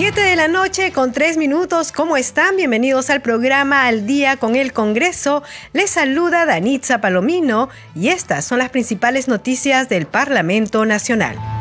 Siete de la noche con tres minutos. ¿Cómo están? Bienvenidos al programa Al Día con el Congreso. Les saluda Danitza Palomino y estas son las principales noticias del Parlamento Nacional.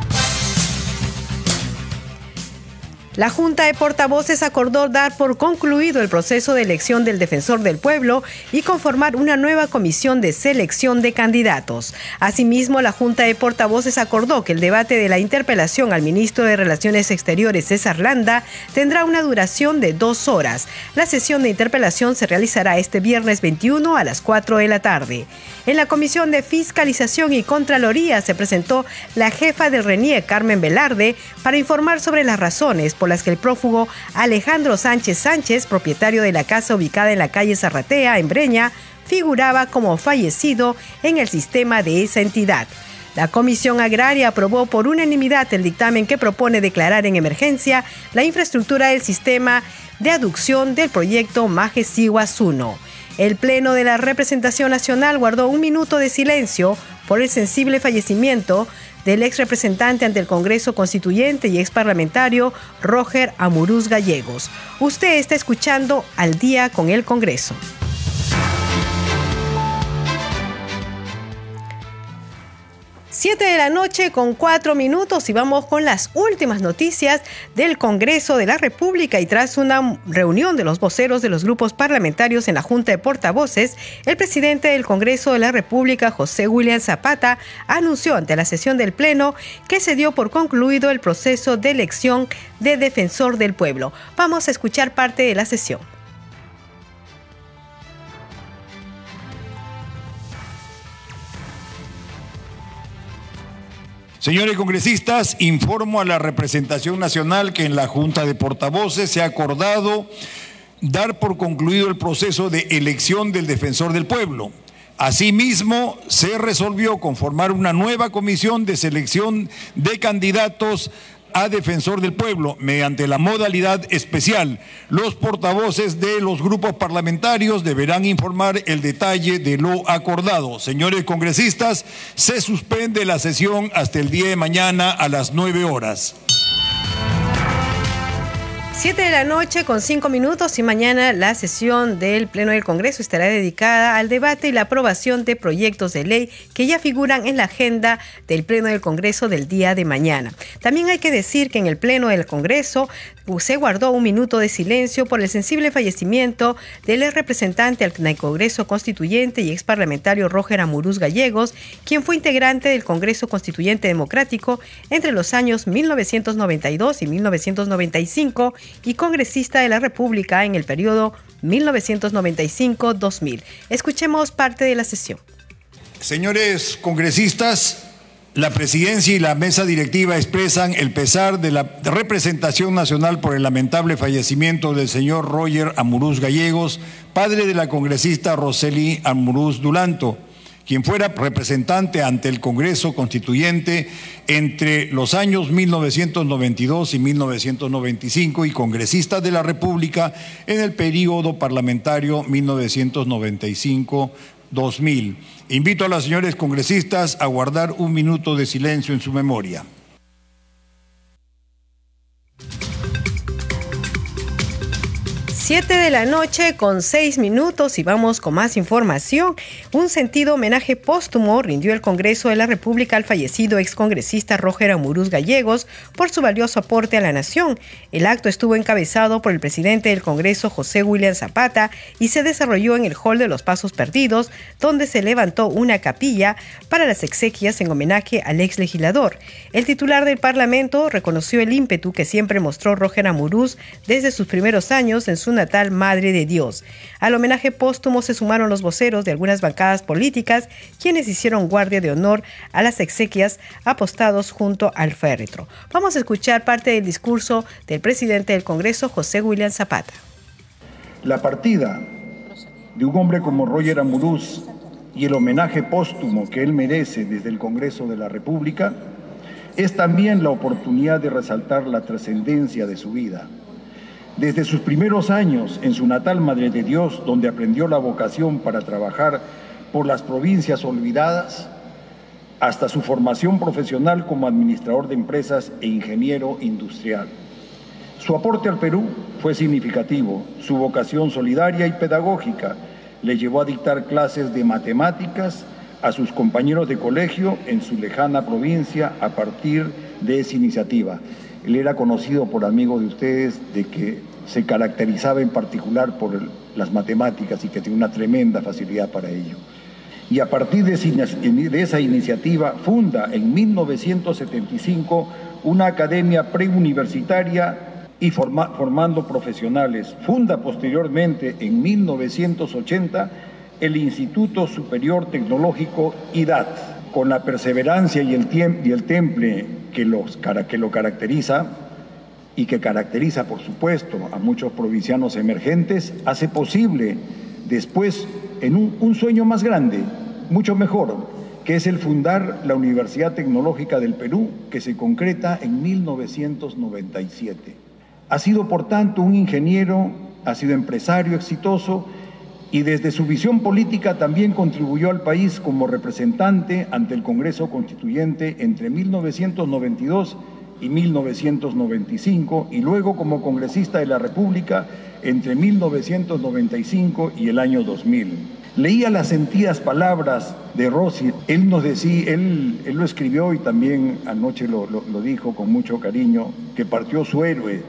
La Junta de Portavoces acordó dar por concluido el proceso de elección del defensor del pueblo y conformar una nueva comisión de selección de candidatos. Asimismo, la Junta de Portavoces acordó que el debate de la interpelación al ministro de Relaciones Exteriores, César Landa, tendrá una duración de dos horas. La sesión de interpelación se realizará este viernes 21 a las 4 de la tarde. En la Comisión de Fiscalización y Contraloría se presentó la jefa del RENIE, Carmen Velarde, para informar sobre las razones por las que el prófugo Alejandro Sánchez Sánchez, propietario de la casa ubicada en la calle Zarratea, en Breña, figuraba como fallecido en el sistema de esa entidad. La Comisión Agraria aprobó por unanimidad el dictamen que propone declarar en emergencia la infraestructura del sistema de aducción del proyecto Majesiguas 1. El Pleno de la Representación Nacional guardó un minuto de silencio por el sensible fallecimiento del ex representante ante el Congreso Constituyente y ex parlamentario Roger Amurús Gallegos. Usted está escuchando al día con el Congreso. Siete de la noche con cuatro minutos y vamos con las últimas noticias del Congreso de la República y tras una reunión de los voceros de los grupos parlamentarios en la Junta de Portavoces, el presidente del Congreso de la República, José William Zapata, anunció ante la sesión del Pleno que se dio por concluido el proceso de elección de defensor del pueblo. Vamos a escuchar parte de la sesión. Señores congresistas, informo a la representación nacional que en la Junta de Portavoces se ha acordado dar por concluido el proceso de elección del defensor del pueblo. Asimismo, se resolvió conformar una nueva comisión de selección de candidatos a defensor del pueblo mediante la modalidad especial. Los portavoces de los grupos parlamentarios deberán informar el detalle de lo acordado. Señores congresistas, se suspende la sesión hasta el día de mañana a las nueve horas. Siete de la noche con cinco minutos y mañana la sesión del Pleno del Congreso estará dedicada al debate y la aprobación de proyectos de ley que ya figuran en la agenda del Pleno del Congreso del día de mañana. También hay que decir que en el Pleno del Congreso se guardó un minuto de silencio por el sensible fallecimiento del representante al Congreso Constituyente y ex parlamentario Roger Amurús Gallegos, quien fue integrante del Congreso Constituyente Democrático entre los años 1992 y 1995 y congresista de la República en el periodo 1995-2000. Escuchemos parte de la sesión. Señores congresistas, la presidencia y la mesa directiva expresan el pesar de la representación nacional por el lamentable fallecimiento del señor Roger Amurús Gallegos, padre de la congresista Roseli Amurús Dulanto, quien fuera representante ante el Congreso Constituyente entre los años 1992 y 1995 y congresista de la República en el período parlamentario 1995 2000. Invito a las señores congresistas a guardar un minuto de silencio en su memoria. Siete de la noche con seis minutos y vamos con más información. Un sentido homenaje póstumo rindió el Congreso de la República al fallecido excongresista Roger Amurús Gallegos por su valioso aporte a la nación. El acto estuvo encabezado por el presidente del Congreso José William Zapata y se desarrolló en el Hall de los Pasos Perdidos, donde se levantó una capilla para las exequias en homenaje al ex legislador. El titular del Parlamento reconoció el ímpetu que siempre mostró Roger Amurús desde sus primeros años en su natal Madre de Dios. Al homenaje póstumo se sumaron los voceros de algunas bancadas políticas, quienes hicieron guardia de honor a las exequias apostados junto al féretro. Vamos a escuchar parte del discurso del presidente del Congreso, José William Zapata. La partida de un hombre como Roger Amuruz y el homenaje póstumo que él merece desde el Congreso de la República es también la oportunidad de resaltar la trascendencia de su vida. Desde sus primeros años en su natal Madre de Dios, donde aprendió la vocación para trabajar por las provincias olvidadas, hasta su formación profesional como administrador de empresas e ingeniero industrial. Su aporte al Perú fue significativo, su vocación solidaria y pedagógica le llevó a dictar clases de matemáticas, a sus compañeros de colegio en su lejana provincia a partir de esa iniciativa. Él era conocido por amigos de ustedes de que se caracterizaba en particular por las matemáticas y que tenía una tremenda facilidad para ello. Y a partir de esa iniciativa funda en 1975 una academia preuniversitaria y formando profesionales. Funda posteriormente en 1980 el Instituto Superior Tecnológico IDAT, con la perseverancia y el, temple que, los, que lo caracteriza y que caracteriza, por supuesto, a muchos provincianos emergentes, hace posible después, en un, sueño más grande, mucho mejor, que es el fundar la Universidad Tecnológica del Perú, que se concreta en 1997. Ha sido, por tanto, un ingeniero, ha sido empresario exitoso y desde su visión política también contribuyó al país como representante ante el Congreso Constituyente entre 1992 y 1995 y luego como congresista de la República entre 1995 y el año 2000. Leía las sentidas palabras de Rossi, él nos decía, él, él lo escribió y también anoche lo, lo dijo con mucho cariño, que partió su héroe,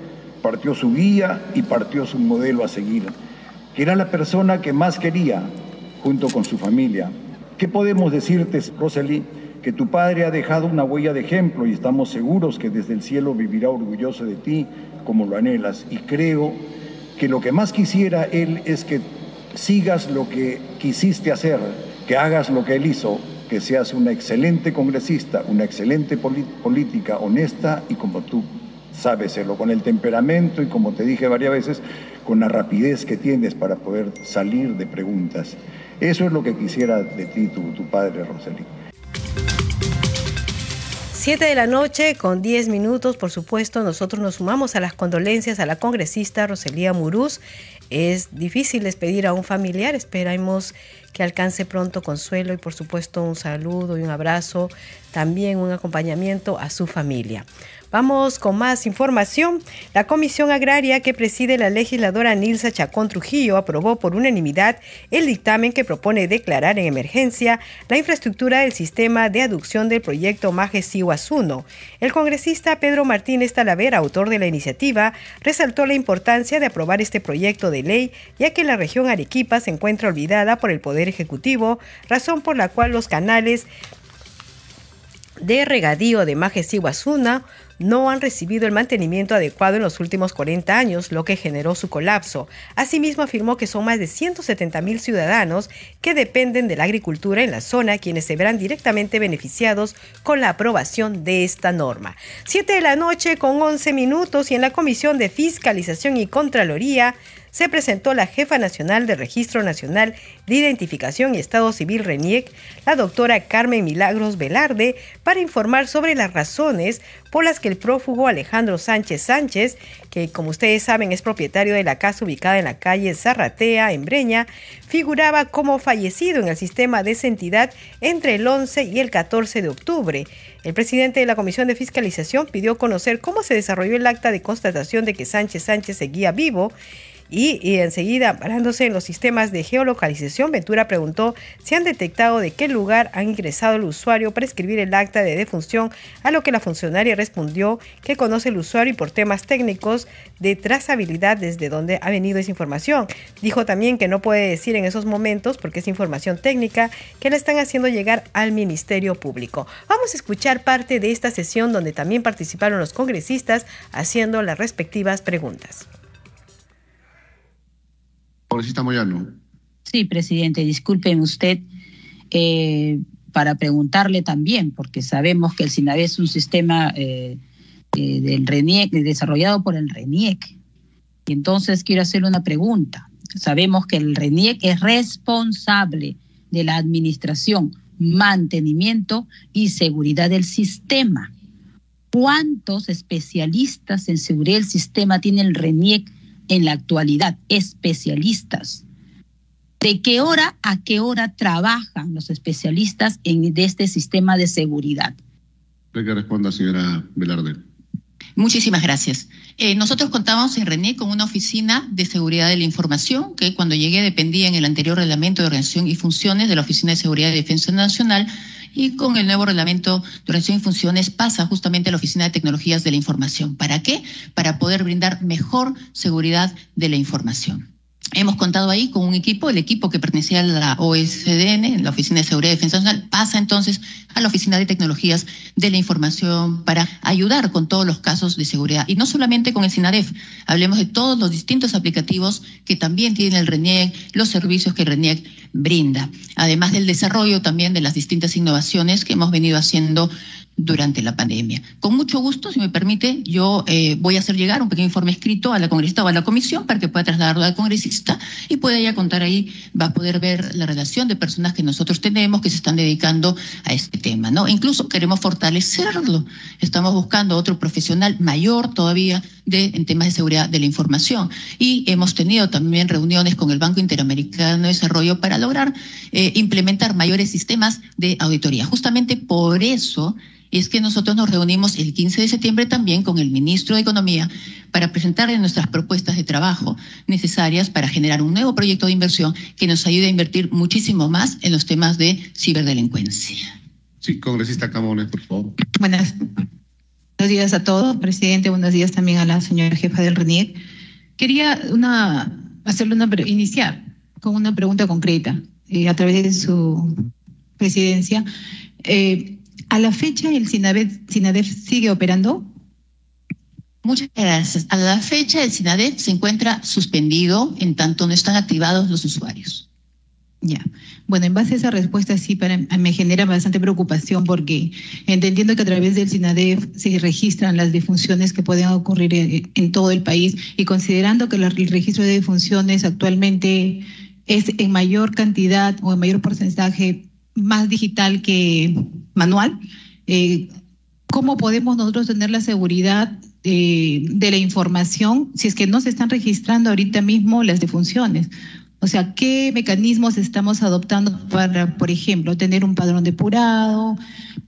partió su guía y partió su modelo a seguir que era la persona que más quería junto con su familia. ¿Qué podemos decirte, Rosely? Que tu padre ha dejado una huella de ejemplo y estamos seguros que desde el cielo vivirá orgulloso de ti como lo anhelas. Y creo que lo que más quisiera él es que sigas lo que quisiste hacer, que hagas lo que él hizo, que seas una excelente congresista, una excelente política honesta y como tú sabes serlo, con el temperamento y como te dije varias veces, con la rapidez que tienes para poder salir de preguntas. Eso es lo que quisiera de ti tu, tu padre, Rosalí. Siete de la noche con diez minutos, por supuesto, nosotros nos sumamos a las condolencias a la congresista Roselía Murús. Es difícil despedir a un familiar, esperamos que alcance pronto consuelo y por supuesto un saludo y un abrazo, también un acompañamiento a su familia. Vamos con más información. La Comisión Agraria que preside la legisladora Nilsa Chacón Trujillo aprobó por unanimidad el dictamen que propone declarar en emergencia la infraestructura del sistema de aducción del proyecto Majes 1. El congresista Pedro Martínez Talavera, autor de la iniciativa, resaltó la importancia de aprobar este proyecto de ley, ya que la región Arequipa se encuentra olvidada por el Poder Ejecutivo, razón por la cual los canales de regadío de Majes Iguazuna no han recibido el mantenimiento adecuado en los últimos 40 años, lo que generó su colapso. Asimismo, afirmó que son más de 170 mil ciudadanos que dependen de la agricultura en la zona quienes se verán directamente beneficiados con la aprobación de esta norma. Siete de la noche con 11 minutos y en la Comisión de Fiscalización y Contraloría se presentó la jefa nacional del Registro Nacional de Identificación y Estado Civil RENIEC, la doctora Carmen Milagros Velarde, para informar sobre las razones por las que el prófugo Alejandro Sánchez Sánchez, que como ustedes saben es propietario de la casa ubicada en la calle Zarratea, en Breña, figuraba como fallecido en el sistema de esa entidad entre el 11 y el 14 de octubre. El presidente de la Comisión de Fiscalización pidió conocer cómo se desarrolló el acta de constatación de que Sánchez Sánchez seguía vivo y, enseguida, parándose en los sistemas de geolocalización, Ventura preguntó si han detectado de qué lugar han ingresado el usuario para escribir el acta de defunción, a lo que la funcionaria respondió que conoce el usuario y por temas técnicos de trazabilidad desde dónde ha venido esa información. Dijo también que no puede decir en esos momentos, porque es información técnica, que le están haciendo llegar al Ministerio Público. Vamos a escuchar parte de esta sesión donde también participaron los congresistas haciendo las respectivas preguntas. Moyano. Sí, presidente, disculpen usted. Eh, para preguntarle también, porque sabemos que el SINAVE es un sistema eh, eh, del RENIEC, desarrollado por el RENIEC. Y entonces quiero hacerle una pregunta. Sabemos que el RENIEC es responsable de la administración, mantenimiento y seguridad del sistema. ¿Cuántos especialistas en seguridad del sistema tiene el RENIEC en la actualidad? Especialistas. ¿De qué hora a qué hora trabajan los especialistas en, de este sistema de seguridad? Que responda, señora Velarde. Muchísimas gracias. Eh, nosotros contamos en René con una oficina de seguridad de la información que cuando llegué dependía en el anterior reglamento de organización y funciones de la Oficina de Seguridad y Defensa Nacional y con el nuevo reglamento de organización y funciones pasa justamente a la Oficina de Tecnologías de la Información. ¿Para qué? Para poder brindar mejor seguridad de la información. Hemos contado ahí con un equipo, el equipo que pertenecía a la OSDN, la Oficina de Seguridad y Defensa Nacional, pasa entonces a la Oficina de Tecnologías de la Información para ayudar con todos los casos de seguridad. Y no solamente con el SINADEF, hablemos de todos los distintos aplicativos que también tiene el RENIEC, los servicios que el RENIEC brinda, además del desarrollo también de las distintas innovaciones que hemos venido haciendo durante la pandemia. Con mucho gusto, si me permite, yo eh, voy a hacer llegar un pequeño informe escrito a la congresista o a la comisión para que pueda trasladarlo al congresista y pueda ya contar ahí, va a poder ver la relación de personas que nosotros tenemos que se están dedicando a este tema, ¿no? Incluso queremos fortalecerlo. Estamos buscando otro profesional mayor todavía de, en temas de seguridad de la información. Y hemos tenido también reuniones con el Banco Interamericano de Desarrollo para lograr eh, implementar mayores sistemas de auditoría. Justamente por eso es que nosotros nos reunimos el 15 de septiembre también con el ministro de Economía para presentarle nuestras propuestas de trabajo necesarias para generar un nuevo proyecto de inversión que nos ayude a invertir muchísimo más en los temas de ciberdelincuencia. Sí, congresista Camones, por favor. Buenas, buenos días a todos, presidente. Buenos días también a la señora jefa del RENIEC. Quería una, hacerle una, iniciar con una pregunta concreta eh, a través de su presidencia. Eh, ¿A la fecha el SINADEF, sigue operando? Muchas gracias. A la fecha el SINADEF se encuentra suspendido en tanto no están activados los usuarios. Ya. Bueno, en base a esa respuesta sí para, me genera bastante preocupación porque entendiendo que a través del SINADEF se registran las defunciones que pueden ocurrir en, todo el país y considerando que el registro de defunciones actualmente es en mayor cantidad o en mayor porcentaje más digital que manual. Eh, ¿Cómo podemos nosotros tener la seguridad de, de, la información si es que no se están registrando ahorita mismo las defunciones? O sea, ¿qué mecanismos estamos adoptando para, por ejemplo, tener un padrón depurado,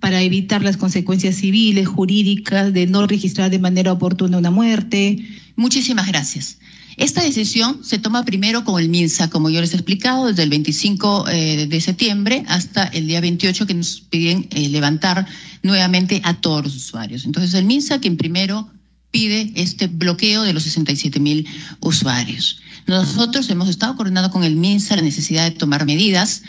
para evitar las consecuencias civiles, jurídicas de no registrar de manera oportuna una muerte? Muchísimas gracias. Esta decisión se toma primero con el MINSA, como yo les he explicado, desde el 25 eh, de septiembre hasta el día 28 que nos piden eh, levantar nuevamente a todos los usuarios. Entonces el MINSA quien primero pide este bloqueo de los 67 mil usuarios. Nosotros hemos estado coordinando con el MINSA la necesidad de tomar medidas.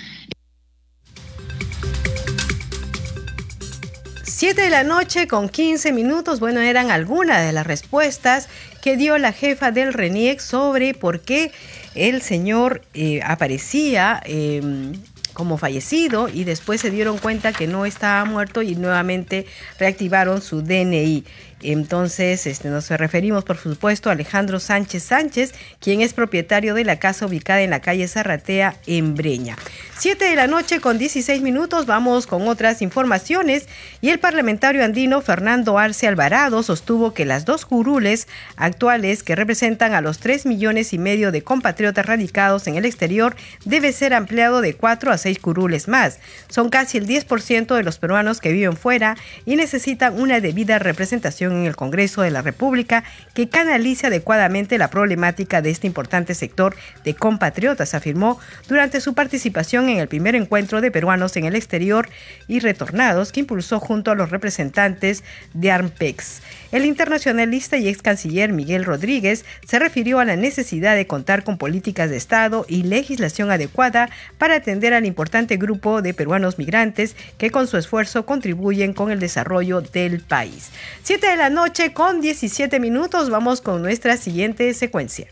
Siete de la noche con 15 minutos, bueno, eran algunas de las respuestas que dio la jefa del RENIEC sobre por qué el señor eh, aparecía em, como fallecido y después se dieron cuenta que no estaba muerto y nuevamente reactivaron su DNI. Entonces, este, nos referimos, por supuesto, a Alejandro Sánchez Sánchez, quien es propietario de la casa ubicada en la calle Zarratea, en Breña. Siete de la noche con 16 minutos, vamos con otras informaciones. Y el parlamentario andino Fernando Arce Alvarado sostuvo que las dos curules actuales, que representan a los 3 millones y medio de compatriotas radicados en el exterior, debe ser ampliado de 4 a 6 curules más. Son casi el 10% de los peruanos que viven fuera y necesitan una debida representación en el Congreso de la República que canalice adecuadamente la problemática de este importante sector de compatriotas, afirmó durante su participación en el primer encuentro de peruanos en el exterior y retornados que impulsó junto a los representantes de ARMPEX. El internacionalista y ex canciller Miguel Rodríguez se refirió a la necesidad de contar con políticas de Estado y legislación adecuada para atender al importante grupo de peruanos migrantes que con su esfuerzo contribuyen con el desarrollo del país. Siete de la noche con 17 minutos, vamos con nuestra siguiente secuencia.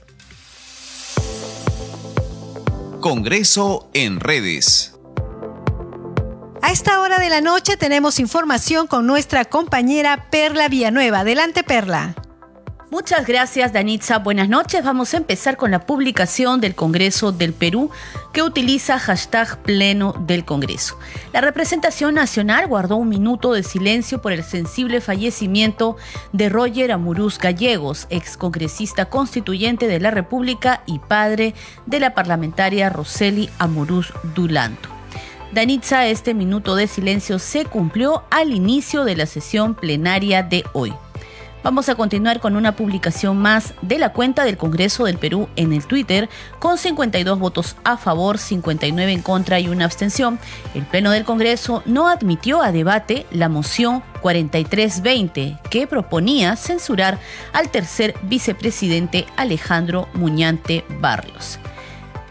Congreso en redes. A esta hora de la noche tenemos información con nuestra compañera Perla Villanueva. Adelante, Perla. Muchas gracias, Danitza. Buenas noches. Vamos a empezar con la publicación del Congreso del Perú que utiliza hashtag pleno del Congreso. La representación nacional guardó un minuto de silencio por el sensible fallecimiento de Roger Amurús Gallegos, excongresista constituyente de la República y padre de la parlamentaria Roseli Amurús Dulanto. Danitza, este minuto de silencio se cumplió al inicio de la sesión plenaria de hoy. Vamos a continuar con una publicación más de la cuenta del Congreso del Perú en el Twitter, con 52 votos a favor, 59 en contra y una abstención. El Pleno del Congreso no admitió a debate la moción 4320 que proponía censurar al tercer vicepresidente Alejandro Muñante Barrios.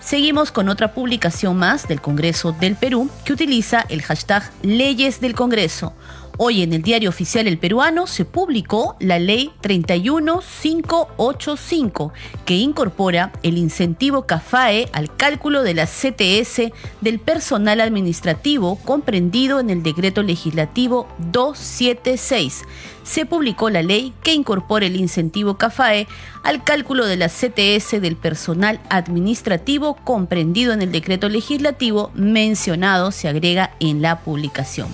Seguimos con otra publicación más del Congreso del Perú que utiliza el hashtag Leyes del Congreso. Hoy en el diario oficial El Peruano se publicó la ley 31585 que incorpora el incentivo CAFAE al cálculo de la CTS del personal administrativo comprendido en el decreto legislativo 276. Se publicó la ley que incorpora el incentivo CAFAE al cálculo de la CTS del personal administrativo comprendido en el decreto legislativo mencionado se agrega en la publicación.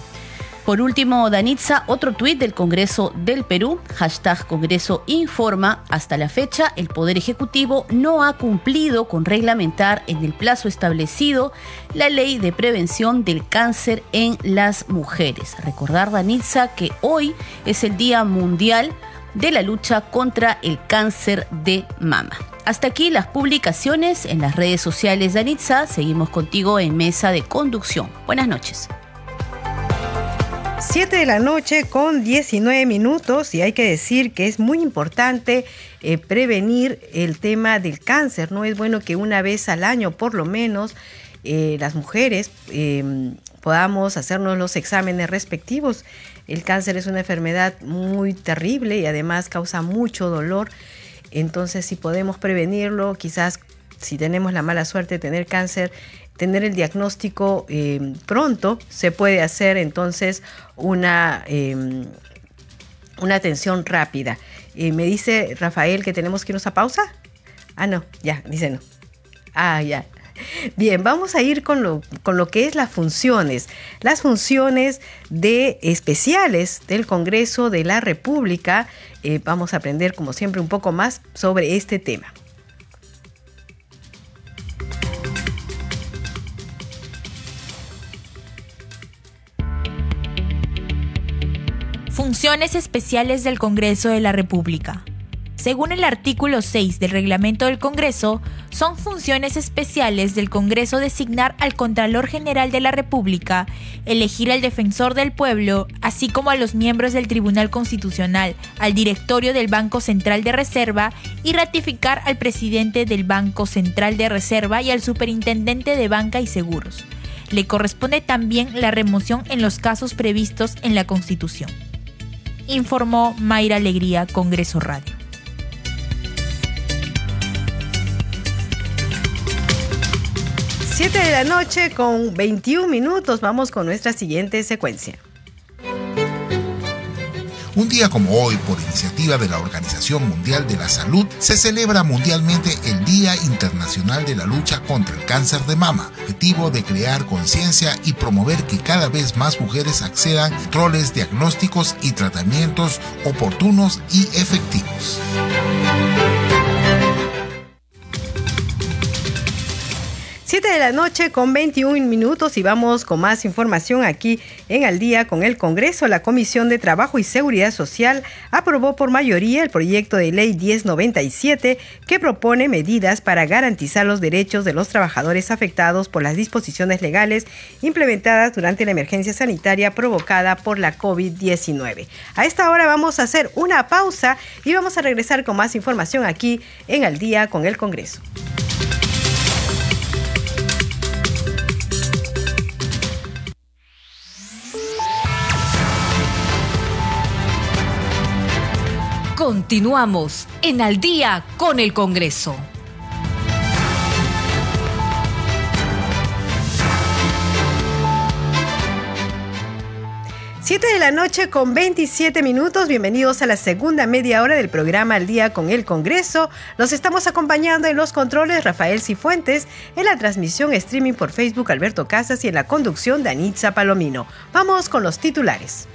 Por último, Danitza, otro tuit del Congreso del Perú, hashtag Congreso Informa, hasta la fecha el Poder Ejecutivo no ha cumplido con reglamentar en el plazo establecido la ley de prevención del cáncer en las mujeres. Recordar, Danitza, que hoy es el Día Mundial de la lucha contra el cáncer de mama. Hasta aquí las publicaciones en las redes sociales de. Seguimos contigo en Mesa de Conducción. Buenas noches. 7 de la noche con 19 minutos y hay que decir que es muy importante eh, prevenir el tema del cáncer. No es bueno que una vez al año por lo menos eh, las mujeres em, podamos hacernos los exámenes respectivos. El cáncer es una enfermedad muy terrible y además causa mucho dolor. Entonces si podemos prevenirlo, quizás si tenemos la mala suerte de tener cáncer, tener el diagnóstico eh, pronto, se puede hacer entonces una, em, una atención rápida. Eh, me dice Rafael que tenemos que irnos a pausa. Ah, no, ya, dice no. Ah, ya. Bien, vamos a ir con lo, con lo que es las funciones. Las funciones de especiales del Congreso de la República. Eh, vamos a aprender, como siempre, un poco más sobre este tema. Funciones especiales del Congreso de la República. Según el artículo 6 del reglamento del Congreso, son funciones especiales del Congreso designar al Contralor General de la República, elegir al Defensor del Pueblo, así como a los miembros del Tribunal Constitucional, al directorio del Banco Central de Reserva y ratificar al presidente del Banco Central de Reserva y al superintendente de Banca y Seguros. Le corresponde también la remoción en los casos previstos en la Constitución informó Mayra Alegría, Congreso Radio. Siete de la noche con 21 minutos. Vamos con nuestra siguiente secuencia. Un día como hoy, por iniciativa de la Organización Mundial de la Salud, se celebra mundialmente el Día Internacional de la Lucha contra el Cáncer de Mama, objetivo de crear conciencia y promover que cada vez más mujeres accedan a roles diagnósticos y tratamientos oportunos y efectivos. 7 de la noche con 21 minutos y vamos con más información aquí en Al día con el Congreso. La Comisión de Trabajo y Seguridad Social aprobó por mayoría el proyecto de ley 1097 que propone medidas para garantizar los derechos de los trabajadores afectados por las disposiciones legales implementadas durante la emergencia sanitaria provocada por la COVID-19. A esta hora vamos a hacer una pausa y vamos a regresar con más información aquí en Al día con el Congreso. Continuamos en Al día con el Congreso. Siete de la noche con 27 minutos. Bienvenidos a la segunda media hora del programa Al Día con el Congreso. Los estamos acompañando en los controles Rafael Cifuentes, en la transmisión streaming por Facebook Alberto Casas y en la conducción Danitza Palomino. Vamos con los titulares.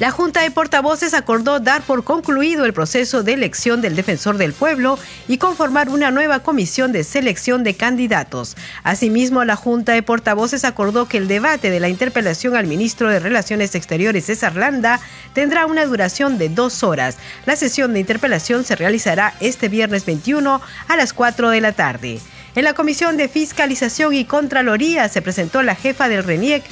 La Junta de Portavoces acordó dar por concluido el proceso de elección del defensor del pueblo y conformar una nueva comisión de selección de candidatos. Asimismo, la Junta de Portavoces acordó que el debate de la interpelación al ministro de Relaciones Exteriores, César Landa, tendrá una duración de dos horas. La sesión de interpelación se realizará este viernes 21 a las 4 de la tarde. En la Comisión de Fiscalización y Contraloría se presentó la jefa del RENIEC,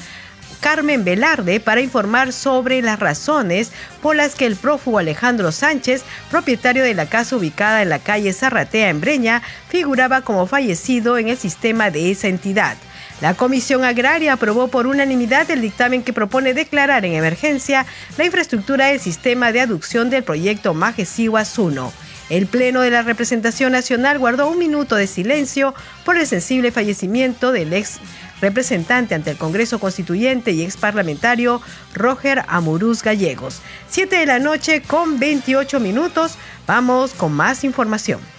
Carmen Velarde para informar sobre las razones por las que el prófugo Alejandro Sánchez, propietario de la casa ubicada en la calle Zarratea en Breña, figuraba como fallecido en el sistema de esa entidad. La Comisión Agraria aprobó por unanimidad el dictamen que propone declarar en emergencia la infraestructura del sistema de aducción del proyecto Majesihuas 1. El Pleno de la Representación Nacional guardó un minuto de silencio por el sensible fallecimiento del ex representante ante el Congreso Constituyente y ex parlamentario Roger Amurús Gallegos. Siete de la noche con 28 minutos. Vamos con más información.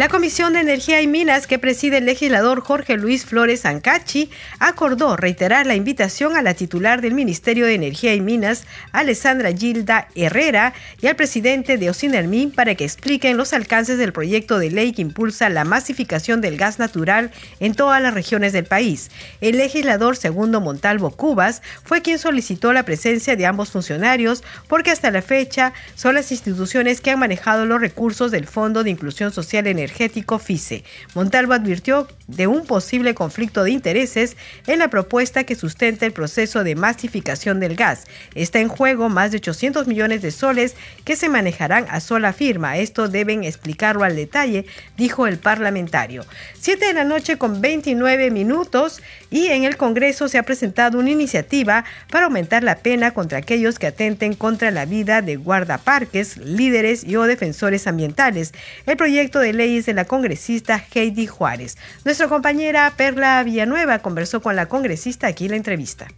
La Comisión de Energía y Minas que preside el legislador Jorge Luis Flores Ancachi acordó reiterar la invitación a la titular del Ministerio de Energía y Minas, Alessandra Gilda Herrera, y al presidente de Ocinermin para que expliquen los alcances del proyecto de ley que impulsa la masificación del gas natural en todas las regiones del país. El legislador Segundo Montalvo Cubas fue quien solicitó la presencia de ambos funcionarios porque hasta la fecha son las instituciones que han manejado los recursos del Fondo de Inclusión Social Energética energético FICE. Montalvo advirtió de un posible conflicto de intereses en la propuesta que sustenta el proceso de masificación del gas. Está en juego más de 800 millones de soles que se manejarán a sola firma. Esto deben explicarlo al detalle, dijo el parlamentario. Siete de la noche con 29 minutos y en el Congreso se ha presentado una iniciativa para aumentar la pena contra aquellos que atenten contra la vida de guardaparques, líderes y o defensores ambientales. El proyecto de ley de la congresista Heidi Juárez. Nuestra compañera Perla Villanueva conversó con la congresista aquí en la entrevista.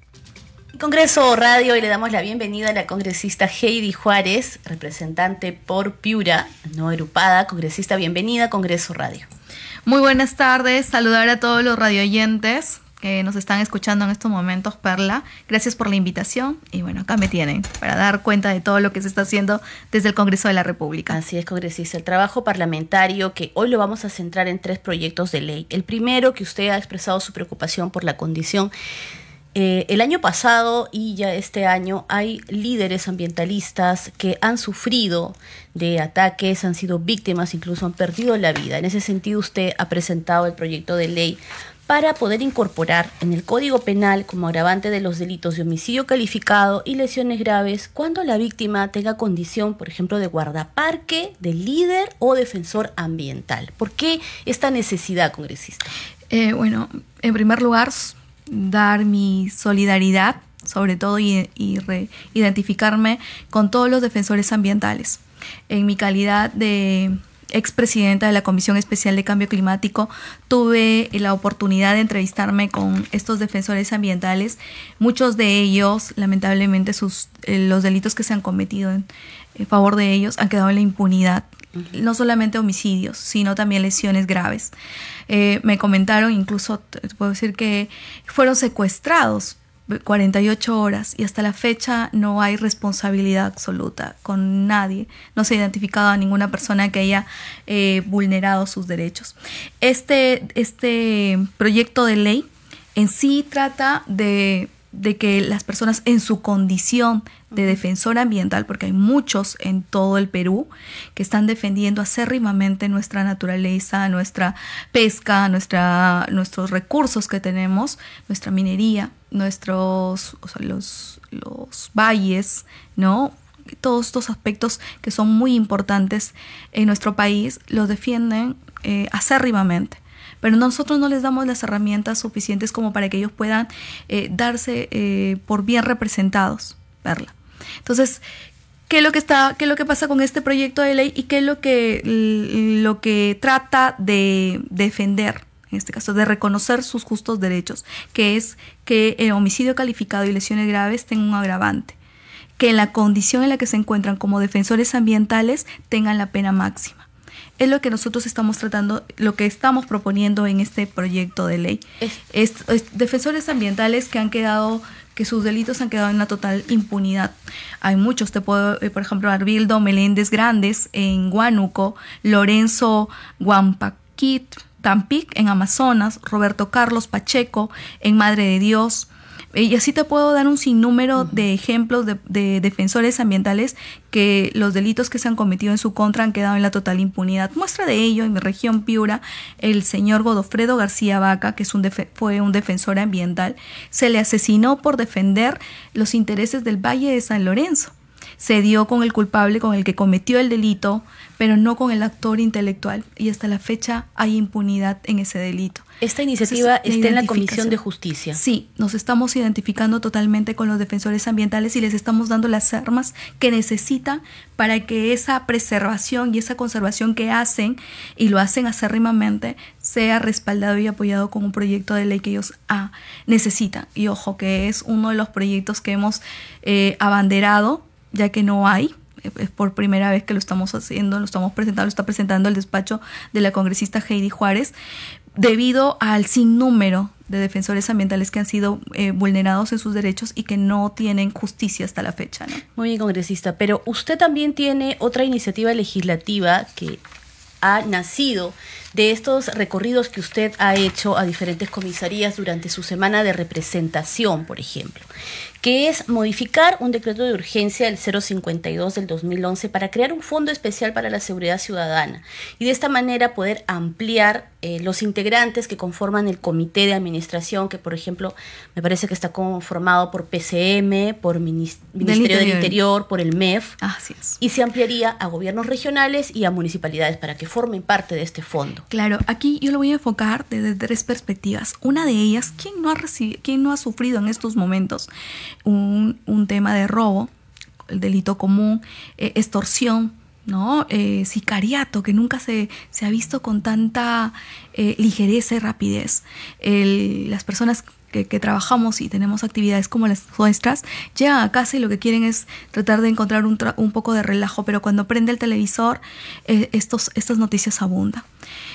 Congreso Radio y le damos la bienvenida a la congresista Heidi Juárez, representante por Piura, no agrupada, congresista bienvenida a Congreso Radio. Muy buenas tardes, saludar a todos los radioyentes que nos están escuchando en estos momentos, Perla. Gracias por la invitación y bueno, acá me tienen para dar cuenta de todo lo que se está haciendo desde el Congreso de la República. Así es, congresista. El trabajo parlamentario que hoy lo vamos a centrar en tres proyectos de ley. El primero, que usted ha expresado su preocupación por la condición eh, el año pasado y ya este año hay líderes ambientalistas que han sufrido de ataques, han sido víctimas, incluso han perdido la vida. En ese sentido, usted ha presentado el proyecto de ley para poder incorporar en el Código Penal como agravante de los delitos de homicidio calificado y lesiones graves cuando la víctima tenga condición, por ejemplo, de guardaparque, de líder o defensor ambiental. ¿Por qué esta necesidad, congresista? Eh, bueno, en primer lugar, dar mi solidaridad, sobre todo, y, identificarme con todos los defensores ambientales. En mi calidad de expresidenta de la Comisión Especial de Cambio Climático, tuve la oportunidad de entrevistarme con estos defensores ambientales. Muchos de ellos, lamentablemente, sus, eh, los delitos que se han cometido en, favor de ellos han quedado en la impunidad. No solamente homicidios, sino también lesiones graves. Eh, me comentaron, incluso puedo decir que fueron secuestrados 48 horas y hasta la fecha no hay responsabilidad absoluta con nadie. No se ha identificado a ninguna persona que haya eh, vulnerado sus derechos. Este, este proyecto de ley en sí trata de de que las personas en su condición de defensor ambiental, porque hay muchos en todo el Perú que están defendiendo acérrimamente nuestra naturaleza, nuestra pesca, nuestra, nuestros recursos que tenemos, nuestra minería, nuestros, los, los valles, ¿no? Todos estos aspectos que son muy importantes en nuestro país los defienden eh, pero nosotros no les damos las herramientas suficientes como para que ellos puedan eh, darse eh, por bien representados, verla. Entonces, ¿qué es lo que está, qué es lo que pasa con este proyecto de ley y qué es lo que, lo que trata de defender en este caso, de reconocer sus justos derechos, que es que el homicidio calificado y lesiones graves tengan un agravante, que en la condición en la que se encuentran como defensores ambientales tengan la pena máxima. Es lo que nosotros estamos tratando, lo que estamos proponiendo en este proyecto de ley. Es, defensores ambientales que han quedado que sus delitos han quedado en la total impunidad. Hay muchos, te puedo, eh, por ejemplo, Arbildo Meléndez Grandes en Huánuco, Lorenzo Guampaquit, Tampic en Amazonas, Roberto Carlos Pacheco en Madre de Dios, y así te puedo dar un sinnúmero de ejemplos de, defensores ambientales que los delitos que se han cometido en su contra han quedado en la total impunidad. Muestra de ello en mi región Piura, el señor Godofredo García Vaca, que es un fue un defensor ambiental, se le asesinó por defender los intereses del Valle de San Lorenzo. Se dio con el culpable, con el que cometió el delito, pero no con el actor intelectual. Y hasta la fecha hay impunidad en ese delito. Esta iniciativa está en la Comisión de Justicia. Sí, nos estamos identificando totalmente con los defensores ambientales y les estamos dando las armas que necesitan para que esa preservación y esa conservación que hacen y lo hacen acérrimamente sea respaldado y apoyado con un proyecto de ley que ellos ah, necesitan. Y ojo, que es uno de los proyectos que hemos eh, abanderado, ya que no hay, es por primera vez que lo estamos haciendo, lo estamos presentando, lo está presentando el despacho de la congresista Heidi Juárez, debido al sinnúmero de defensores ambientales que han sido eh, vulnerados en sus derechos y que no tienen justicia hasta la fecha. Muy bien, congresista, pero usted también tiene otra iniciativa legislativa que ha nacido de estos recorridos que usted ha hecho a diferentes comisarías durante su semana de representación, por ejemplo, que es modificar un decreto de urgencia del 052 del 2011 para crear un fondo especial para la seguridad ciudadana y de esta manera poder ampliar eh, los integrantes que conforman el comité de administración, que por ejemplo me parece que está conformado por PCM, por Ministerio del Interior. por el MEF, y se ampliaría a gobiernos regionales y a municipalidades para que formen parte de este fondo. Claro, aquí yo lo voy a enfocar desde tres perspectivas. Una de ellas, ¿quién no ha, quién no ha sufrido en estos momentos un, tema de robo, el delito común, eh, extorsión, ¿no? Eh, sicariato, que nunca se, se, ha visto con tanta eh, ligereza y rapidez. las personas que, trabajamos y tenemos actividades como las nuestras, llegan a casa y lo que quieren es tratar de encontrar un, un poco de relajo, pero cuando prende el televisor, estos, estas noticias abundan.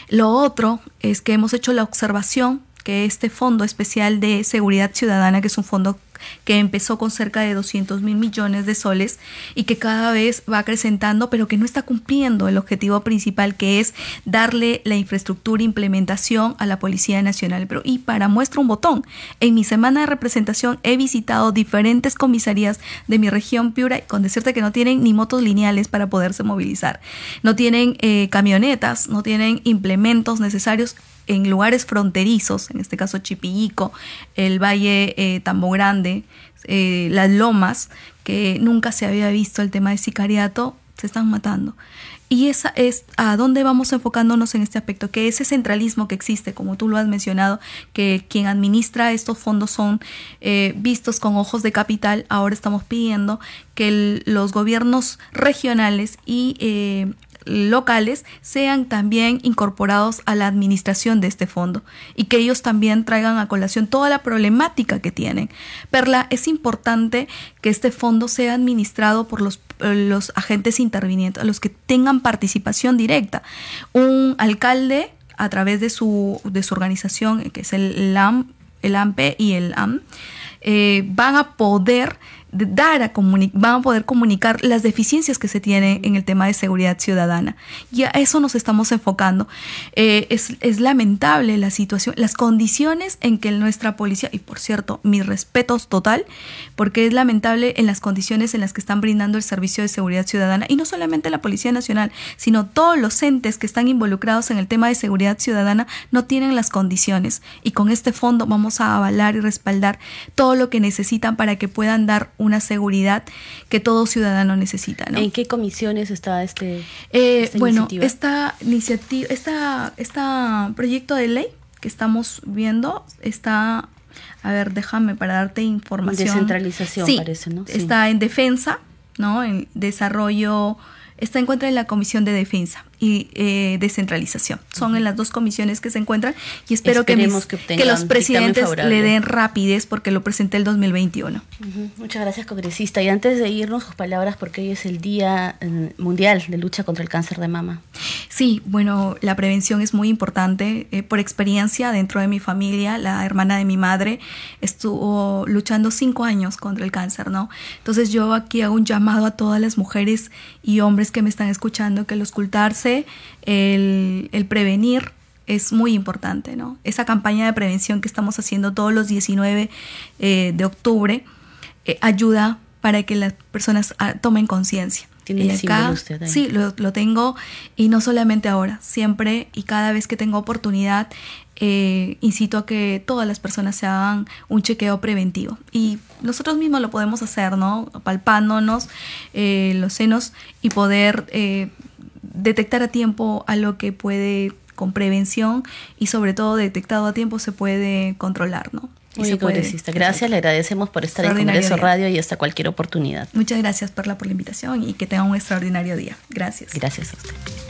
Lo otro es que hemos hecho la observación que este Fondo Especial de Seguridad Ciudadana, que es un fondo que empezó con cerca de 200 mil millones de soles y que cada vez va acrecentando, pero que no está cumpliendo el objetivo principal que es darle la infraestructura e implementación a la Policía Nacional. Pero, y para muestra un botón, en mi semana de representación he visitado diferentes comisarías de mi región Piura, con decirte que no tienen ni motos lineales para poderse movilizar, no tienen eh, camionetas, no tienen implementos necesarios en lugares fronterizos, en este caso Chipillico, el Valle eh, Tambo Grande, eh, las Lomas, que nunca se había visto el tema de sicariato, se están matando. Y esa es a dónde vamos enfocándonos en este aspecto, que ese centralismo que existe, como tú lo has mencionado, que quien administra estos fondos son eh, vistos con ojos de capital, ahora estamos pidiendo que los gobiernos regionales y eh, locales sean también incorporados a la administración de este fondo y que ellos también traigan a colación toda la problemática que tienen. Perla, es importante que este fondo sea administrado por los, los agentes intervinientes, los que tengan participación directa. Un alcalde a través de su, de su organización, que es el el AMPE y el AM, eh, van a poder dar a van a poder comunicar las deficiencias que se tienen en el tema de seguridad ciudadana. Y a eso nos estamos enfocando. Eh, es, lamentable la situación, las condiciones en que nuestra policía, y por cierto, mis respetos total, porque es lamentable en las condiciones en las que están brindando el servicio de seguridad ciudadana, y no solamente la Policía Nacional, sino todos los entes que están involucrados en el tema de seguridad ciudadana no tienen las condiciones. Y con este fondo vamos a avalar y respaldar todo lo que necesitan para que puedan dar una seguridad que todo ciudadano necesita. ¿En qué comisiones está este? Eh, bueno, esta iniciativa, esta, esta proyecto de ley que estamos viendo está, a ver, déjame para darte información. Descentralización parece, ¿no? Está en defensa, ¿no? En desarrollo Está en la Comisión de Defensa y eh, Descentralización. Son en las dos comisiones que se encuentran y espero que, que, los presidentes le den rapidez porque lo presenté el 2021. Muchas gracias, congresista. Y antes de irnos, sus palabras, porque hoy es el Día eh, Mundial de Lucha contra el Cáncer de Mama. Sí, bueno, la prevención es muy importante. Eh, por experiencia, dentro de mi familia, la hermana de mi madre estuvo luchando cinco años contra el cáncer, ¿no? Entonces yo aquí hago un llamado a todas las mujeres y hombres que me están escuchando que el ocultarse, el, el prevenir, es muy importante, ¿no? Esa campaña de prevención que estamos haciendo todos los 19 eh, de octubre eh, ayuda para que las personas ah, tomen conciencia. Tiene acá, usted Sí, lo, lo, tengo y no solamente ahora, siempre y cada vez que tengo oportunidad, eh, incito a que todas las personas se hagan un chequeo preventivo. Y nosotros mismos lo podemos hacer, ¿no? Palpándonos los senos y poder detectar a tiempo a lo que puede con prevención y sobre todo detectado a tiempo se puede controlar, ¿no? Y se puede. Gracias, le agradecemos por estar en Congreso Radio y hasta cualquier oportunidad. Muchas gracias, Perla, por la invitación y que tenga un extraordinario día. Gracias. Gracias a usted.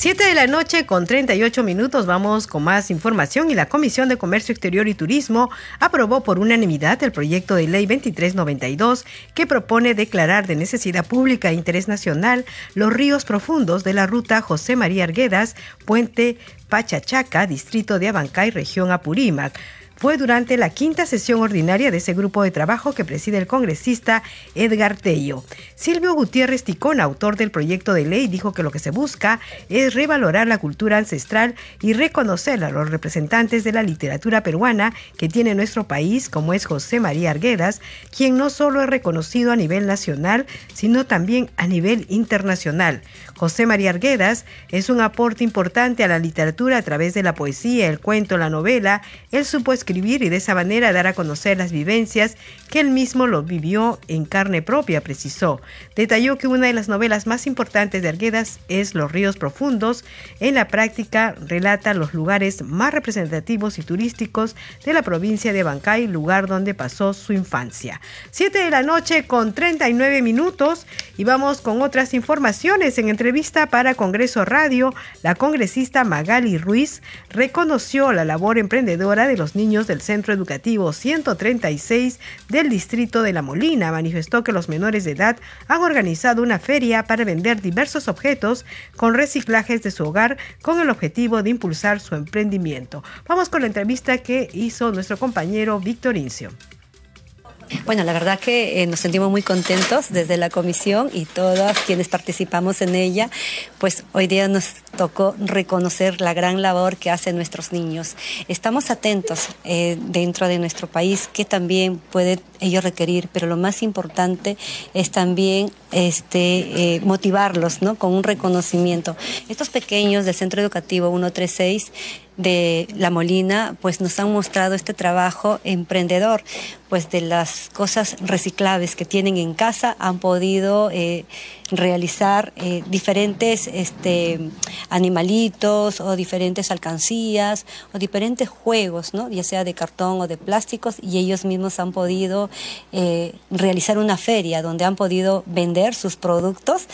7 de la noche con 38 minutos vamos con más información. Y la Comisión de Comercio Exterior y Turismo aprobó por unanimidad el proyecto de ley 2392 que propone declarar de necesidad pública e interés nacional los ríos profundos de la ruta José María Arguedas, Puente Pachachaca, distrito de Abancay, región Apurímac fue durante la quinta sesión ordinaria de ese grupo de trabajo que preside el congresista Edgar Tello. Silvio Gutiérrez Ticón, autor del proyecto de ley, dijo que lo que se busca es revalorar la cultura ancestral y reconocer a los representantes de la literatura peruana que tiene nuestro país, como es José María Arguedas, quien no solo es reconocido a nivel nacional, sino también a nivel internacional. José María Arguedas es un aporte importante a la literatura a través de la poesía, el cuento, la novela. Él supo y de esa manera dar a conocer las vivencias que él mismo lo vivió en carne propia, precisó. Detalló que una de las novelas más importantes de Arguedas es Los ríos profundos. En la práctica relata los lugares más representativos y turísticos de la provincia de Bancay, lugar donde pasó su infancia. Siete de la noche con 39 minutos y vamos con otras informaciones en entre entrevista para Congreso Radio, la congresista Magali Ruiz reconoció la labor emprendedora de los niños del Centro Educativo 136 del Distrito de La Molina. Manifestó que los menores de edad han organizado una feria para vender diversos objetos con reciclajes de su hogar con el objetivo de impulsar su emprendimiento. Vamos con la entrevista que hizo nuestro compañero Víctor Incio. Bueno, la verdad que eh, nos sentimos muy contentos desde la comisión y todas quienes participamos en ella, pues hoy día nos tocó reconocer la gran labor que hacen nuestros niños. Estamos atentos eh, dentro de nuestro país que también puede ellos requerir, pero lo más importante es también este, eh, motivarlos ¿no? con un reconocimiento. Estos pequeños del Centro Educativo 136 de La Molina, pues nos han mostrado este trabajo emprendedor, pues de las cosas reciclables que tienen en casa han podido eh, realizar eh, diferentes este, animalitos o diferentes alcancías o diferentes juegos, ¿no? ya sea de cartón o de plásticos, y ellos mismos han podido eh, realizar una feria donde han podido vender sus productos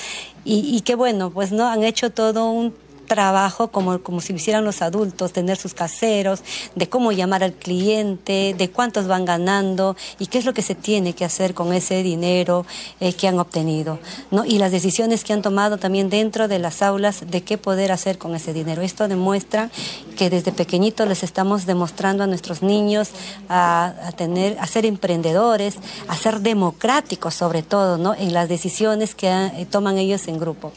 y, y qué bueno, pues no han hecho todo un trabajo como, como si lo hicieran los adultos, tener sus caseros, de cómo llamar al cliente, de cuántos van ganando y qué es lo que se tiene que hacer con ese dinero eh, que han obtenido. ¿no? Y las decisiones que han tomado también dentro de las aulas de qué poder hacer con ese dinero. Esto demuestra que desde pequeñitos les estamos demostrando a nuestros niños a, tener, a ser emprendedores, a ser democráticos sobre todo, ¿no? En las decisiones que eh, toman ellos en grupo.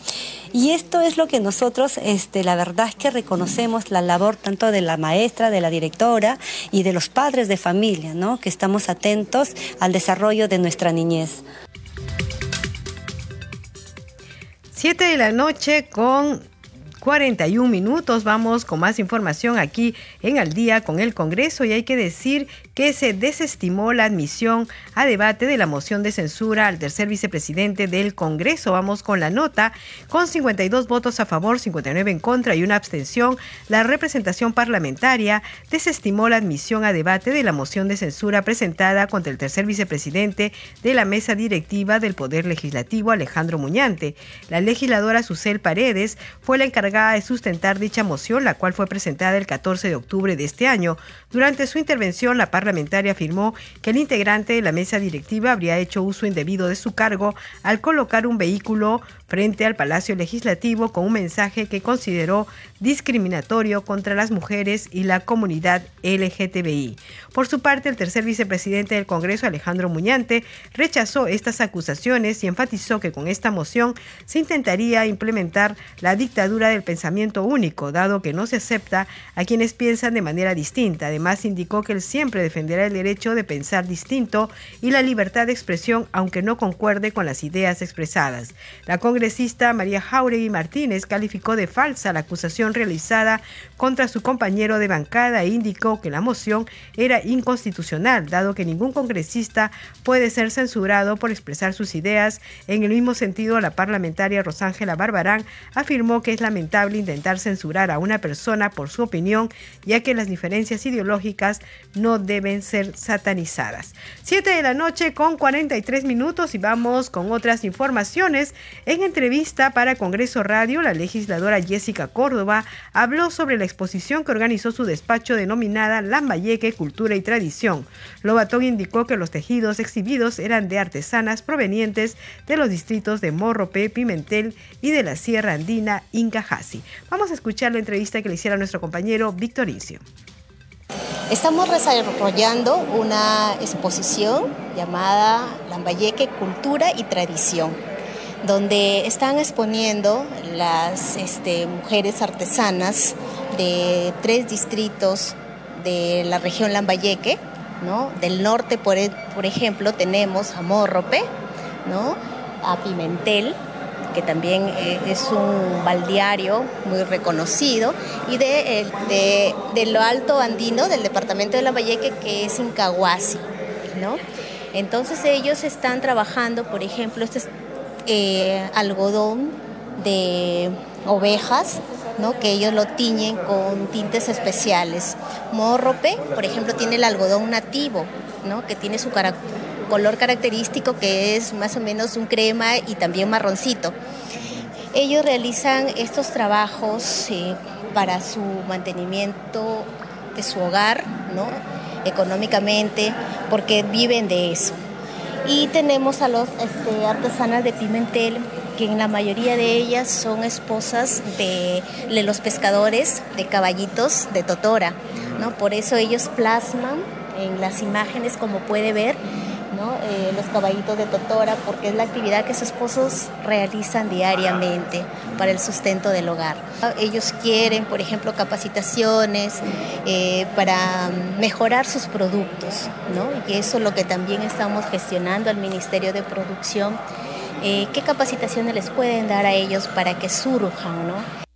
Y esto es lo que nosotros, este, la verdad es que reconocemos la labor tanto de la maestra, de la directora y de los padres de familia, ¿no? Que estamos atentos al desarrollo de nuestra niñez. Siete de la noche con 41 minutos. Vamos con más información aquí en Al día con el Congreso y hay que decir que se desestimó la admisión a debate de la moción de censura al tercer vicepresidente del Congreso. Vamos con la nota. Con 52 votos a favor, 59 en contra y una abstención, la representación parlamentaria desestimó la admisión a debate de la moción de censura presentada contra el tercer vicepresidente de la mesa directiva del Poder Legislativo, Alejandro Muñante. La legisladora Susel Paredes fue la encargada de sustentar dicha moción, la cual fue presentada el 14 de octubre de este año. Durante su intervención, la parlamentaria afirmó que el integrante de la mesa directiva habría hecho uso indebido de su cargo al colocar un vehículo frente al Palacio Legislativo con un mensaje que consideró discriminatorio contra las mujeres y la comunidad LGTBI. Por su parte, el tercer vicepresidente del Congreso, Alejandro Muñante, rechazó estas acusaciones y enfatizó que con esta moción se intentaría implementar la dictadura del pensamiento único, dado que no se acepta a quienes piensan de manera distinta. Además, indicó que él siempre defenderá el derecho de pensar distinto y la libertad de expresión, aunque no concuerde con las ideas expresadas. La congresista María Jauregui Martínez calificó de falsa la acusación realizada contra su compañero de bancada e indicó que la moción era inconstitucional, dado que ningún congresista puede ser censurado por expresar sus ideas. En el mismo sentido, la parlamentaria Rosángela Barbarán afirmó que es lamentable intentar censurar a una persona por su opinión, ya que las diferencias ideológicas no deben ser satanizadas. Siete de la noche con 43 minutos y vamos con otras informaciones. En entrevista para Congreso Radio, la legisladora Jessica Córdoba habló sobre la exposición que organizó su despacho denominada Lambayeque, Cultura y Tradición. Lobatón indicó que los tejidos exhibidos eran de artesanas provenientes de los distritos de Morrope, Pimentel y de la Sierra Andina, Incajasi. Vamos a escuchar la entrevista que le hiciera nuestro compañero Víctor Incio. Estamos desarrollando una exposición llamada Lambayeque Cultura y Tradición, donde están exponiendo las este, mujeres artesanas de tres distritos de la región Lambayeque, ¿no? Del norte, por, e, por ejemplo, tenemos a Morrope, ¿no? a Pimentel, que también eh, es un baldeario muy reconocido, y de, de, de, lo alto andino del departamento de Lambayeque, que es Incahuasi. ¿no? Entonces ellos están trabajando, por ejemplo, este es eh, algodón de ovejas, ¿no? que ellos lo tiñen con tintes especiales. Morrope, por ejemplo, tiene el algodón nativo, ¿no? que tiene su color característico que es más o menos un crema y también marroncito. Ellos realizan estos trabajos eh, para su mantenimiento de su hogar, ¿no? económicamente, porque viven de eso. Y tenemos a los este, artesanas de Pimentel, que en la mayoría de ellas son esposas de, de los pescadores de caballitos de Totora. ¿no? Por eso ellos plasman en las imágenes, como puede ver, caballitos de Totora, porque es la actividad que sus esposos realizan diariamente para el sustento del hogar. Ellos quieren, por ejemplo, capacitaciones eh, para mejorar sus productos, ¿no? y eso es lo que también estamos gestionando al Ministerio de Producción. Eh, ¿Qué capacitaciones les pueden dar a ellos para que surjan? ¿no?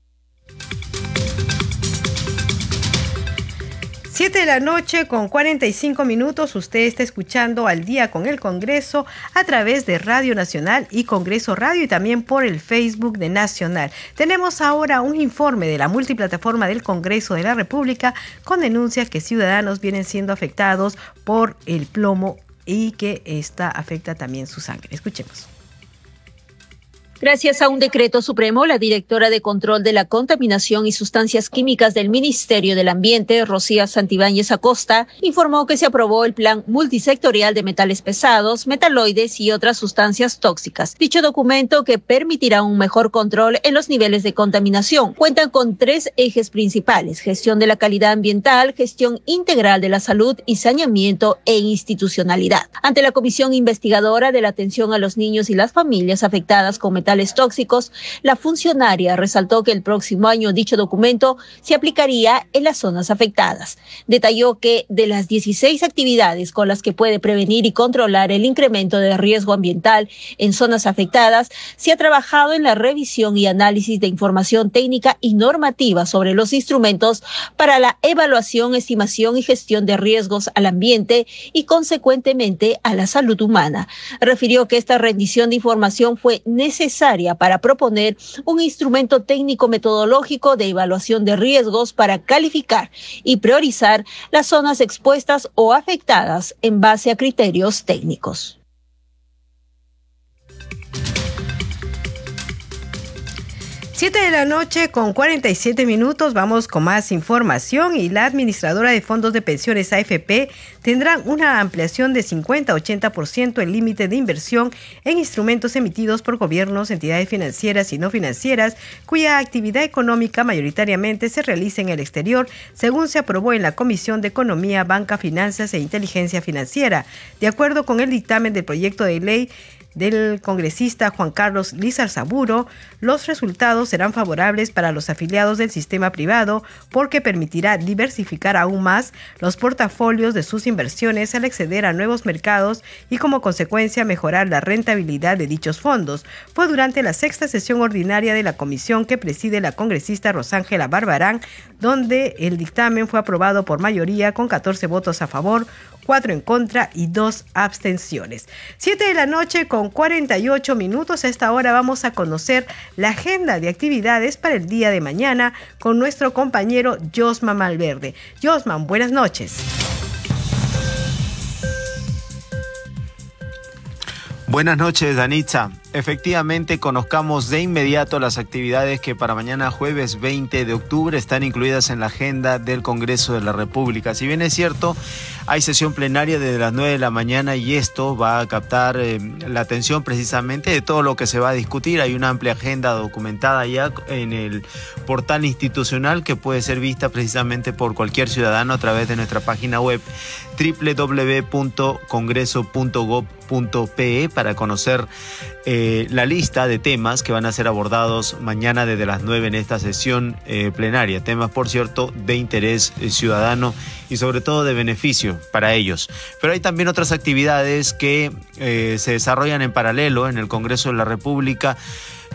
7 de la noche con 45 minutos. Usted está escuchando al día con el Congreso a través de Radio Nacional y Congreso Radio y también por el Facebook de Nacional. Tenemos ahora un informe de la multiplataforma del Congreso de la República con denuncias que ciudadanos vienen siendo afectados por el plomo y que esta afecta también su sangre. Escuchemos. Gracias a un decreto supremo, la directora de Control de la Contaminación y Sustancias Químicas del Ministerio del Ambiente, Rocía Santibáñez Acosta, informó que se aprobó el Plan Multisectorial de Metales Pesados, Metaloides y otras sustancias tóxicas. Dicho documento, que permitirá un mejor control en los niveles de contaminación, cuenta con tres ejes principales, gestión de la calidad ambiental, gestión integral de la salud y saneamiento e institucionalidad. Ante la Comisión Investigadora de la Atención a los Niños y las Familias Afectadas con metales tóxicos, la funcionaria resaltó que el próximo año dicho documento se aplicaría en las zonas afectadas. Detalló que de las 16 actividades con las que puede prevenir y controlar el incremento de riesgo ambiental en zonas afectadas, se ha trabajado en la revisión y análisis de información técnica y normativa sobre los instrumentos para la evaluación, estimación y gestión de riesgos al ambiente y consecuentemente a la salud humana. Refirió que esta rendición de información fue necesaria para proponer un instrumento técnico metodológico de evaluación de riesgos para calificar y priorizar las zonas expuestas o afectadas en base a criterios técnicos. Siete de la noche con 47 minutos vamos con más información y la administradora de fondos de pensiones AFP tendrá una ampliación de 50 a 80% el límite de inversión en instrumentos emitidos por gobiernos, entidades financieras y no financieras cuya actividad económica mayoritariamente se realiza en el exterior, según se aprobó en la Comisión de Economía, Banca, Finanzas e Inteligencia Financiera. De acuerdo con el dictamen del proyecto de ley, del congresista Juan Carlos Lizar Saburo, los resultados serán favorables para los afiliados del sistema privado porque permitirá diversificar aún más los portafolios de sus inversiones al acceder a nuevos mercados y como consecuencia mejorar la rentabilidad de dichos fondos. Fue durante la sexta sesión ordinaria de la comisión que preside la congresista Rosángela Barbarán, donde el dictamen fue aprobado por mayoría con 14 votos a favor, 4 en contra y 2 abstenciones. 7 de la noche con 48 minutos. A esta hora vamos a conocer la agenda de actividades para el día de mañana con nuestro compañero Josman Malverde. Josman, buenas noches. Buenas noches, Danitza. Efectivamente, conozcamos de inmediato las actividades que para mañana jueves 20 de octubre están incluidas en la agenda del Congreso de la República. Si bien es cierto, hay sesión plenaria desde las 9 de la mañana y esto va a captar eh, la atención precisamente de todo lo que se va a discutir. Hay una amplia agenda documentada ya en el portal institucional que puede ser vista precisamente por cualquier ciudadano a través de nuestra página web www.congreso.gov.pe para conocer eh, la lista de temas que van a ser abordados mañana desde las 9 en esta sesión eh, plenaria. Temas, por cierto, de interés eh, ciudadano y sobre todo de beneficio para ellos. Pero hay también otras actividades que se desarrollan en paralelo en el Congreso de la República.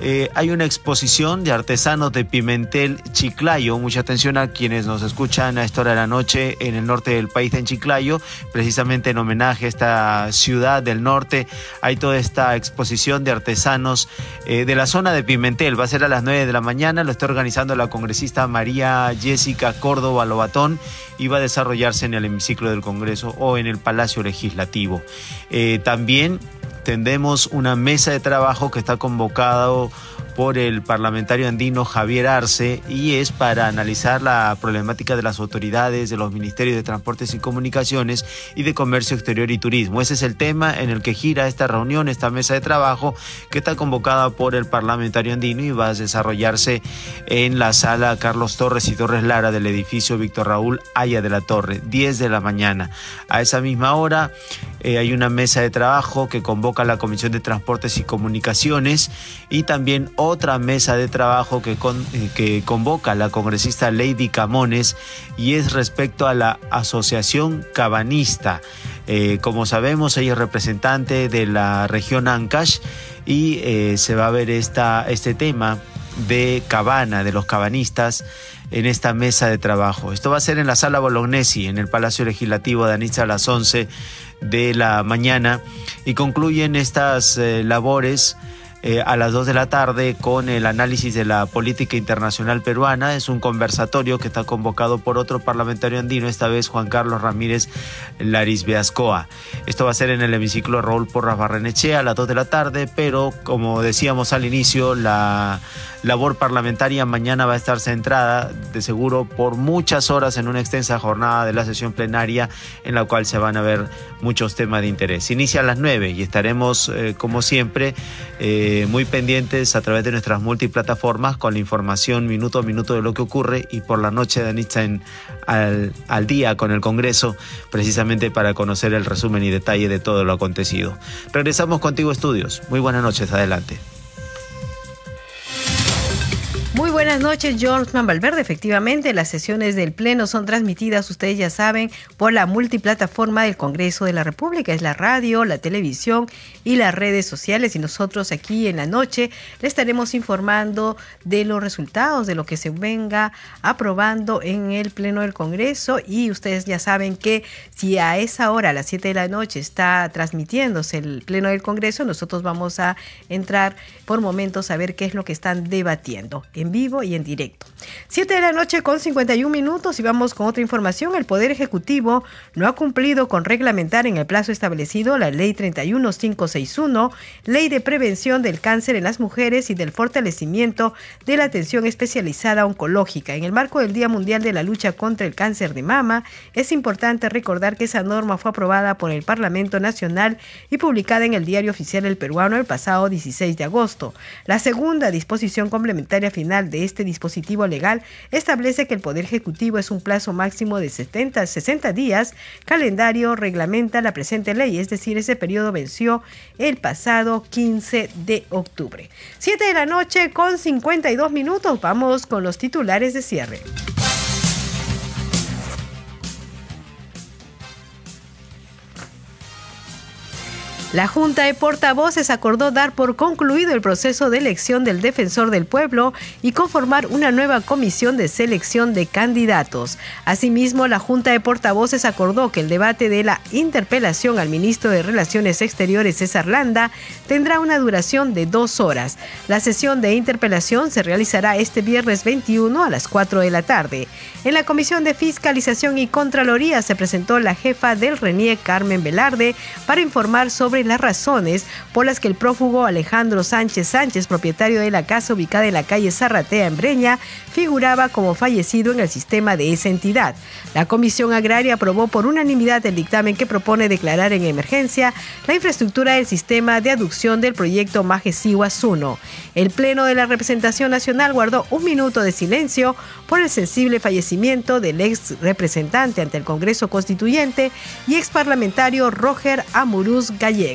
Eh, hay una exposición de artesanos de Pimentel Chiclayo. Mucha atención a quienes nos escuchan a esta hora de la noche en el norte del país, en Chiclayo, precisamente en homenaje a esta ciudad del norte. Hay toda esta exposición de artesanos eh, de la zona de Pimentel. Va a ser a las 9 de la mañana. Lo está organizando la congresista María Jessica Córdoba Lobatón y va a desarrollarse en el hemiciclo del Congreso o en el Palacio Legislativo. Eh, también tendemos una mesa de trabajo que está convocado por el parlamentario andino Javier Arce y es para analizar la problemática de las autoridades de los ministerios de Transportes y Comunicaciones y de Comercio Exterior y Turismo. Ese es el tema en el que gira esta reunión, esta mesa de trabajo que está convocada por el parlamentario andino y va a desarrollarse en la sala Carlos Torres y Torres Lara del edificio Víctor Raúl Aya de la Torre, 10 de la mañana. A esa misma hora eh, hay una mesa de trabajo que convoca la Comisión de Transportes y Comunicaciones y también otra mesa de trabajo que, eh, que convoca la congresista Lady Camones y es respecto a la Asociación Cabanista. Eh, como sabemos, ella es representante de la región Ancash y eh, se va a ver esta, este tema de cabana, de los cabanistas en esta mesa de trabajo. Esto va a ser en la sala Bolognesi, en el Palacio Legislativo de Anitza a las 11 de la mañana y concluyen estas labores eh, a las 2 de la tarde con el análisis de la política internacional peruana. Es un conversatorio que está convocado por otro parlamentario andino, esta vez Juan Carlos Ramírez Laris Beascoa. Esto va a ser en el hemiciclo Raúl Porras Barrenechea a las 2 de la tarde, pero como decíamos al inicio, la labor parlamentaria mañana va a estar centrada de seguro por muchas horas en una extensa jornada de la sesión plenaria en la cual se van a ver muchos temas de interés. Inicia a las 9 y estaremos eh, como siempre eh, eh, muy pendientes a través de nuestras multiplataformas con la información minuto a minuto de lo que ocurre y por la noche de Einstein al, al día con el Congreso, precisamente para conocer el resumen y detalle de todo lo acontecido. Regresamos contigo, estudios. Muy buenas noches, adelante buenas noches, George Valverde. Efectivamente, las sesiones del Pleno son transmitidas, ustedes ya saben, por la multiplataforma del Congreso de la República. Es la radio, la televisión y las redes sociales. Y nosotros aquí en la noche le estaremos informando de los resultados, de lo que se venga aprobando en el Pleno del Congreso. Y ustedes ya saben que si a esa hora, a las 7 de la noche, está transmitiéndose el Pleno del Congreso, nosotros vamos a entrar por momentos a ver qué es lo que están debatiendo en vivo y en directo. 7 de la noche con 51 minutos y vamos con otra información. El Poder Ejecutivo no ha cumplido con reglamentar en el plazo establecido la Ley 31561, Ley de Prevención del Cáncer en las Mujeres y del Fortalecimiento de la Atención Especializada Oncológica. En el marco del Día Mundial de la Lucha contra el Cáncer de Mama, es importante recordar que esa norma fue aprobada por el Parlamento Nacional y publicada en el Diario Oficial El Peruano el pasado 16 de agosto. La segunda disposición complementaria final de este dispositivo legal establece que el Poder Ejecutivo es un plazo máximo de 70 60 días. Calendario reglamenta la presente ley, es decir, ese periodo venció el pasado 15 de octubre. 7 de la noche con 52 minutos. Vamos con los titulares de cierre. La Junta de Portavoces acordó dar por concluido el proceso de elección del defensor del pueblo y conformar una nueva comisión de selección de candidatos. Asimismo, la Junta de Portavoces acordó que el debate de la interpelación al ministro de Relaciones Exteriores, César Landa, tendrá una duración de dos horas. La sesión de interpelación se realizará este viernes 21 a las 4 de la tarde. En la Comisión de Fiscalización y Contraloría se presentó la jefa del RENIE, Carmen Velarde, para informar sobre las razones por las que el prófugo Alejandro Sánchez Sánchez, propietario de la casa ubicada en la calle Zarratea en Breña, figuraba como fallecido en el sistema de esa entidad. La Comisión Agraria aprobó por unanimidad el dictamen que propone declarar en emergencia la infraestructura del sistema de aducción del proyecto Majesiwas 1. El Pleno de la Representación Nacional guardó un minuto de silencio por el sensible fallecimiento del ex representante ante el Congreso Constituyente y ex parlamentario Roger Amuruz Gallego.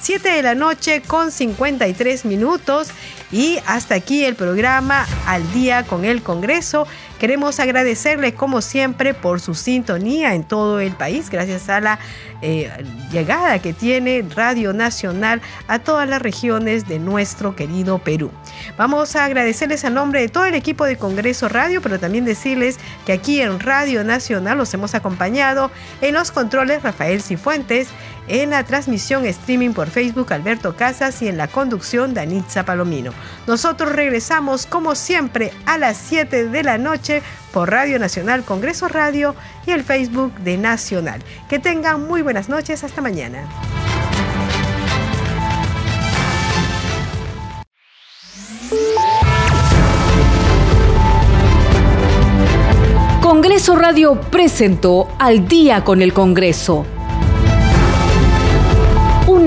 7 de la noche con 53 minutos y hasta aquí el programa Al día con el Congreso. Queremos agradecerle como siempre por su sintonía en todo el país, gracias a la eh, llegada que tiene Radio Nacional a todas las regiones de nuestro querido Perú. Vamos a agradecerles a nombre de todo el equipo de Congreso Radio, pero también decirles que aquí en Radio Nacional los hemos acompañado en los controles Rafael Cifuentes, en la transmisión streaming por Facebook Alberto Casas y en la conducción Danitza Palomino. Nosotros regresamos como siempre a las 7 de la noche por Radio Nacional Congreso Radio y el Facebook de Nacional. Que tengan muy buenas noches, hasta mañana. Congreso Radio presentó Al día con el Congreso